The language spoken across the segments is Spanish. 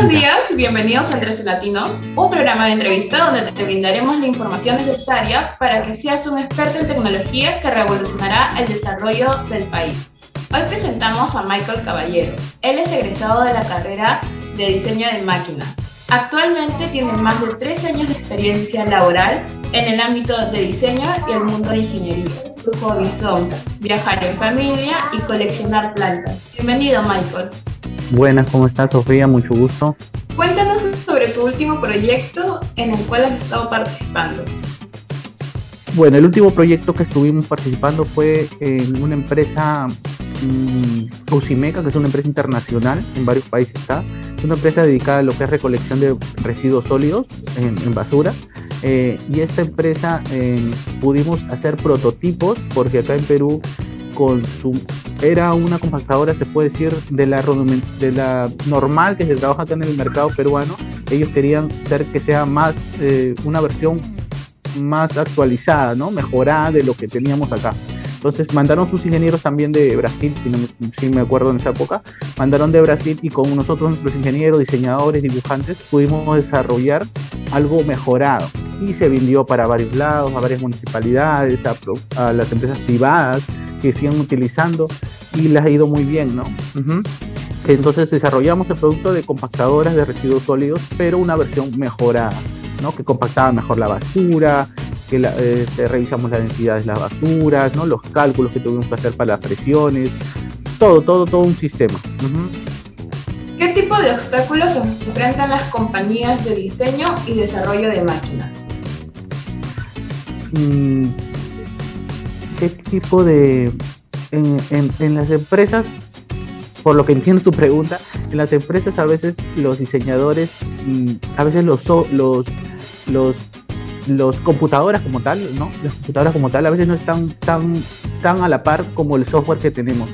Buenos días, bienvenidos a Entre Latinos, un programa de entrevista donde te brindaremos la información necesaria para que seas un experto en tecnología que revolucionará el desarrollo del país. Hoy presentamos a Michael Caballero. Él es egresado de la carrera de diseño de máquinas. Actualmente tiene más de tres años de experiencia laboral en el ámbito de diseño y el mundo de ingeniería. Su hobby son viajar en familia y coleccionar plantas. Bienvenido, Michael. Buenas, ¿cómo estás, Sofía? Mucho gusto. Cuéntanos sobre tu último proyecto en el cual has estado participando. Bueno, el último proyecto que estuvimos participando fue en una empresa Usimeca, que es una empresa internacional, en varios países está. Es una empresa dedicada a lo que es recolección de residuos sólidos en, basura. Eh, y esta empresa eh, pudimos hacer prototipos, porque acá en Perú era una compactadora, se puede decir, de la, normal que se trabaja acá en el mercado peruano. Ellos querían hacer que sea más eh, una versión más actualizada, ¿no? mejorada de lo que teníamos acá. Entonces mandaron sus ingenieros también de Brasil, si, no si me acuerdo en esa época, mandaron de Brasil y con nosotros, nuestros ingenieros, diseñadores, dibujantes, pudimos desarrollar algo mejorado y se vendió para varios lados, a varias municipalidades, a, a las empresas privadas que siguen utilizando y les ha ido muy bien, ¿no? Entonces desarrollamos el producto de compactadoras de residuos sólidos, pero una versión mejorada, ¿no? Que compactaba mejor la basura, que eh, revisamos la densidad de las basuras, ¿no? Los cálculos que tuvimos que hacer para las presiones, todo, todo, todo un sistema. ¿Qué tipo de obstáculos enfrentan las compañías de diseño y desarrollo de máquinas? Mm, qué tipo de... En, las empresas, por lo que entiendo tu pregunta, en las empresas a veces los diseñadores, a veces los, los, los, los computadoras como tal, ¿no? Las computadoras como tal a veces no están tan, tan a la par como el software que tenemos.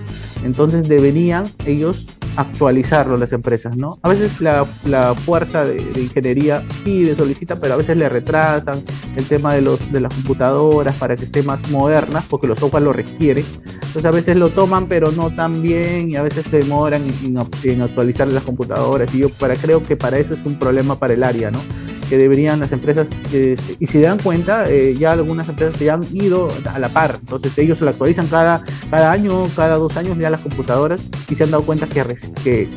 Entonces deberían ellos actualizarlo las empresas, ¿no? A veces la, la fuerza de, ingeniería pide, solicita, pero a veces le retrasan el tema de, los, de las computadoras para que esté más modernas, porque los software lo requiere. Entonces a veces lo toman, pero no tan bien, y a veces se demoran en, en actualizar las computadoras. Y yo para, creo que para eso es un problema para el área, ¿no? Que deberían las empresas, eh, y si dan cuenta, eh, ya algunas empresas se han ido a la par, entonces ellos lo actualizan cada, cada año, cada dos años ya las computadoras y se han dado cuenta que, que,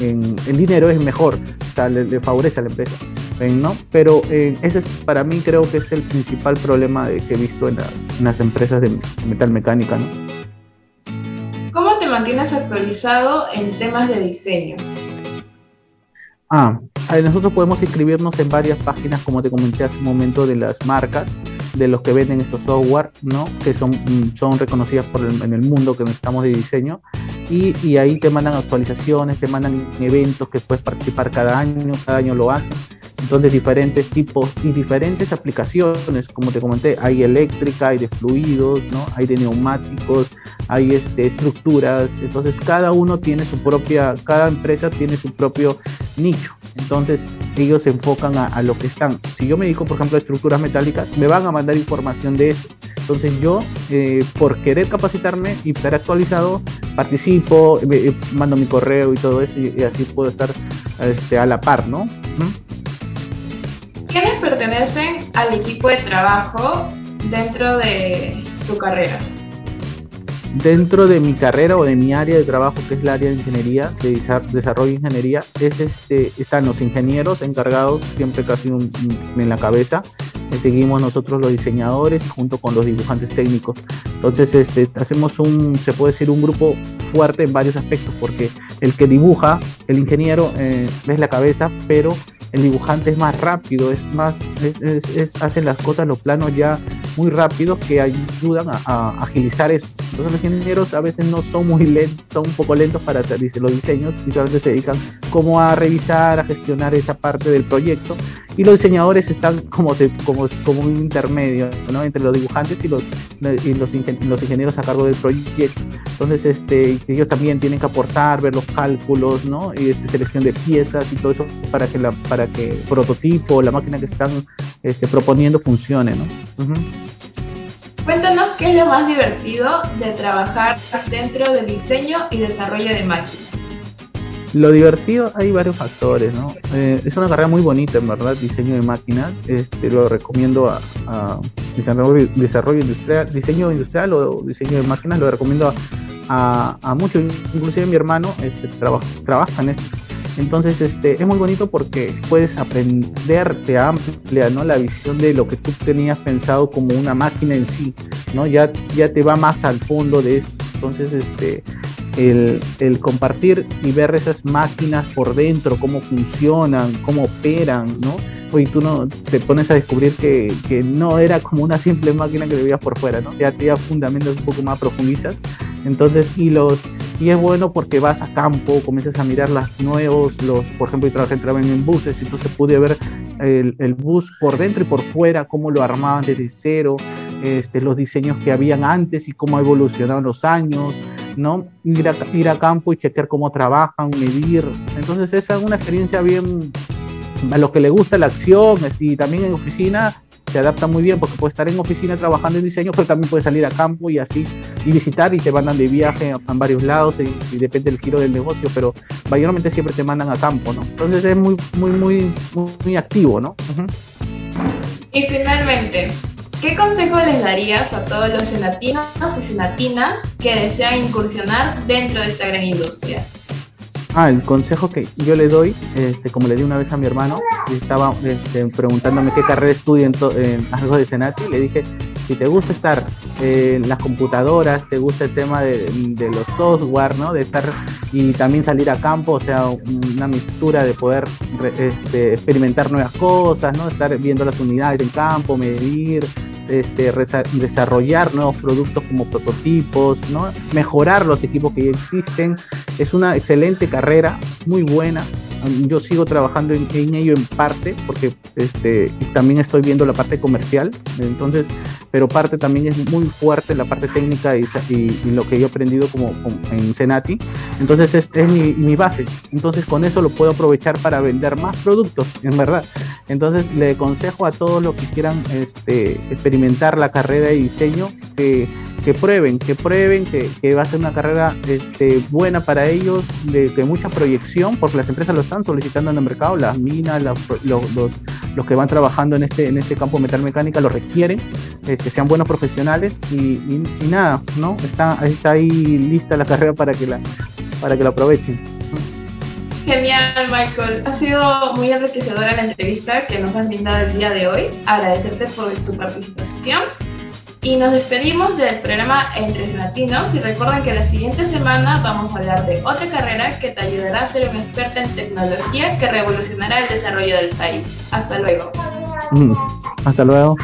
en, dinero es mejor, o sea, le, favorece a la empresa. ¿no? Pero eh, ese es, para mí creo que es el principal problema que he visto en, en las empresas de metal mecánica. ¿no? ¿Cómo te mantienes actualizado en temas de diseño? Ah, nosotros podemos inscribirnos en varias páginas, como te comenté hace un momento, de las marcas, de los que venden estos software, ¿no? Que son, mm, son reconocidas por el, en el mundo que necesitamos de diseño. Y, y, ahí te mandan actualizaciones, te mandan eventos que puedes participar cada año, cada año lo hacen. Entonces diferentes tipos y diferentes aplicaciones, como te comenté, hay eléctrica, hay de fluidos, ¿no? hay de neumáticos, hay este, estructuras, entonces cada uno tiene su propia, cada empresa tiene su propio nicho, entonces ellos se enfocan a, lo que están. Si yo me dedico, por ejemplo, a estructuras metálicas, me van a mandar información de eso. Entonces yo, eh, por querer capacitarme y estar actualizado, participo, mando mi correo y todo eso y, así puedo estar este, a la par, ¿no? ¿Quiénes pertenecen al equipo de trabajo dentro de tu carrera? Dentro de mi carrera o de mi área de trabajo, que es el área de ingeniería, de desarrollo de ingeniería, es este, están los ingenieros encargados, siempre casi en la cabeza, seguimos nosotros los diseñadores junto con los dibujantes técnicos. Entonces este, hacemos un, se puede decir, un grupo fuerte en varios aspectos, porque el que dibuja, el ingeniero, eh, es la cabeza, pero el dibujante es más rápido, es más, es, hacen las cosas, los planos ya muy rápidos que ayudan a, agilizar eso. Entonces los ingenieros a veces no son muy lentos, son un poco lentos para hacer los diseños y solamente se dedican como a revisar, a gestionar esa parte del proyecto y los diseñadores están como, como, como un intermedio ¿no? entre los dibujantes y los, y los, los, ingenieros a cargo del proyecto. Entonces este, ellos también tienen que aportar, ver los cálculos ¿no? y este, selección de piezas y todo eso para que, la, para que el prototipo, la máquina que están este, proponiendo funcione. ¿no? Cuéntanos qué es lo más divertido de trabajar dentro del diseño y desarrollo de máquinas. Lo divertido, hay varios factores, ¿no? Eh, es una carrera muy bonita, en verdad, diseño de máquinas. Este, lo recomiendo a, desarrollo, industrial, diseño industrial o diseño de máquinas, lo recomiendo a, a, muchos, inclusive mi hermano este, trabaja en esto. Entonces, este, es muy bonito porque puedes aprender, te amplia, ¿no? La visión de lo que tú tenías pensado como una máquina en sí, ¿no? Ya, ya te va más al fondo de esto. Entonces, este, el, compartir y ver esas máquinas por dentro, cómo funcionan, cómo operan, ¿no? Y tú no te pones a descubrir que, no era como una simple máquina que veías por fuera, ¿no? Ya te fundamentos un poco más profundizas. Entonces, y los y es bueno porque vas a campo, comienzas a mirar los nuevos, los, por ejemplo, yo trabajé en buses, entonces pude ver el, el, bus por dentro y por fuera, cómo lo armaban desde cero, este, los diseños que habían antes y cómo ha evolucionado los años, ¿no? Ir a, ir a campo y chequear cómo trabajan, medir. Entonces esa es una experiencia bien, a los que le gusta la acción y también en oficina se adapta muy bien porque puede estar en oficina trabajando en diseño, pero también puede salir a campo y así y visitar y te mandan de viaje a, varios lados y, depende del giro del negocio, pero mayormente siempre te mandan a campo, ¿no? Entonces es muy, muy, muy, muy, activo, ¿no? Y finalmente, ¿Qué consejo les darías a todos los senatinos y senatinas que desean incursionar dentro de esta gran industria? Ah, el consejo que yo le doy, este, como le di una vez a mi hermano, estaba este, preguntándome qué carrera estudia en, algo de Senati, le dije, si te gusta estar en las computadoras, te gusta el tema de, los software, ¿no? De estar y también salir a campo, o sea, una mixtura de poder este, experimentar nuevas cosas, ¿no? Estar viendo las unidades en campo, medir, este, desarrollar nuevos productos como prototipos, ¿no? mejorar los equipos que ya existen. Es una excelente carrera, muy buena. Yo sigo trabajando en, ello en parte porque este, también estoy viendo la parte comercial, entonces, pero parte también es muy fuerte la parte técnica y, lo que yo he aprendido como, en Senati. Entonces es, es mi, mi, base. Entonces con eso lo puedo aprovechar para vender más productos, en verdad. Entonces le aconsejo a todos los que quieran este, experimentar la carrera de diseño que, que prueben, que prueben, que, va a ser una carrera este, buena para ellos, de, mucha proyección, porque las empresas lo están solicitando en el mercado, las minas, los, los, que van trabajando en este, en este campo metalmecánica lo requieren, que este, sean buenos profesionales y, y, nada, ¿no? Está, está ahí lista la carrera para que la, para que la aprovechen. Genial, Michael. Ha sido muy enriquecedora la entrevista que nos has brindado el día de hoy. Agradecerte por tu participación. Y nos despedimos del programa Entre Latinos y recuerden que la siguiente semana vamos a hablar de otra carrera que te ayudará a ser un experto en tecnología que revolucionará el desarrollo del país. Hasta luego. Mm, hasta luego.